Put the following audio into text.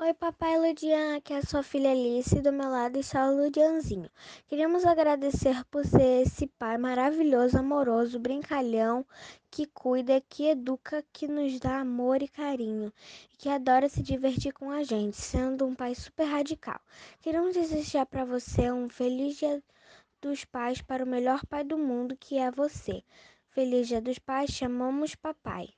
Oi, papai Ludian, aqui é a sua filha Alice, do meu lado está o Ludianzinho. Queremos agradecer por ser esse pai maravilhoso, amoroso, brincalhão, que cuida, que educa, que nos dá amor e carinho, e que adora se divertir com a gente, sendo um pai super radical. Queremos desejar para você um feliz dia dos pais para o melhor pai do mundo, que é você. Feliz dia dos pais, chamamos papai.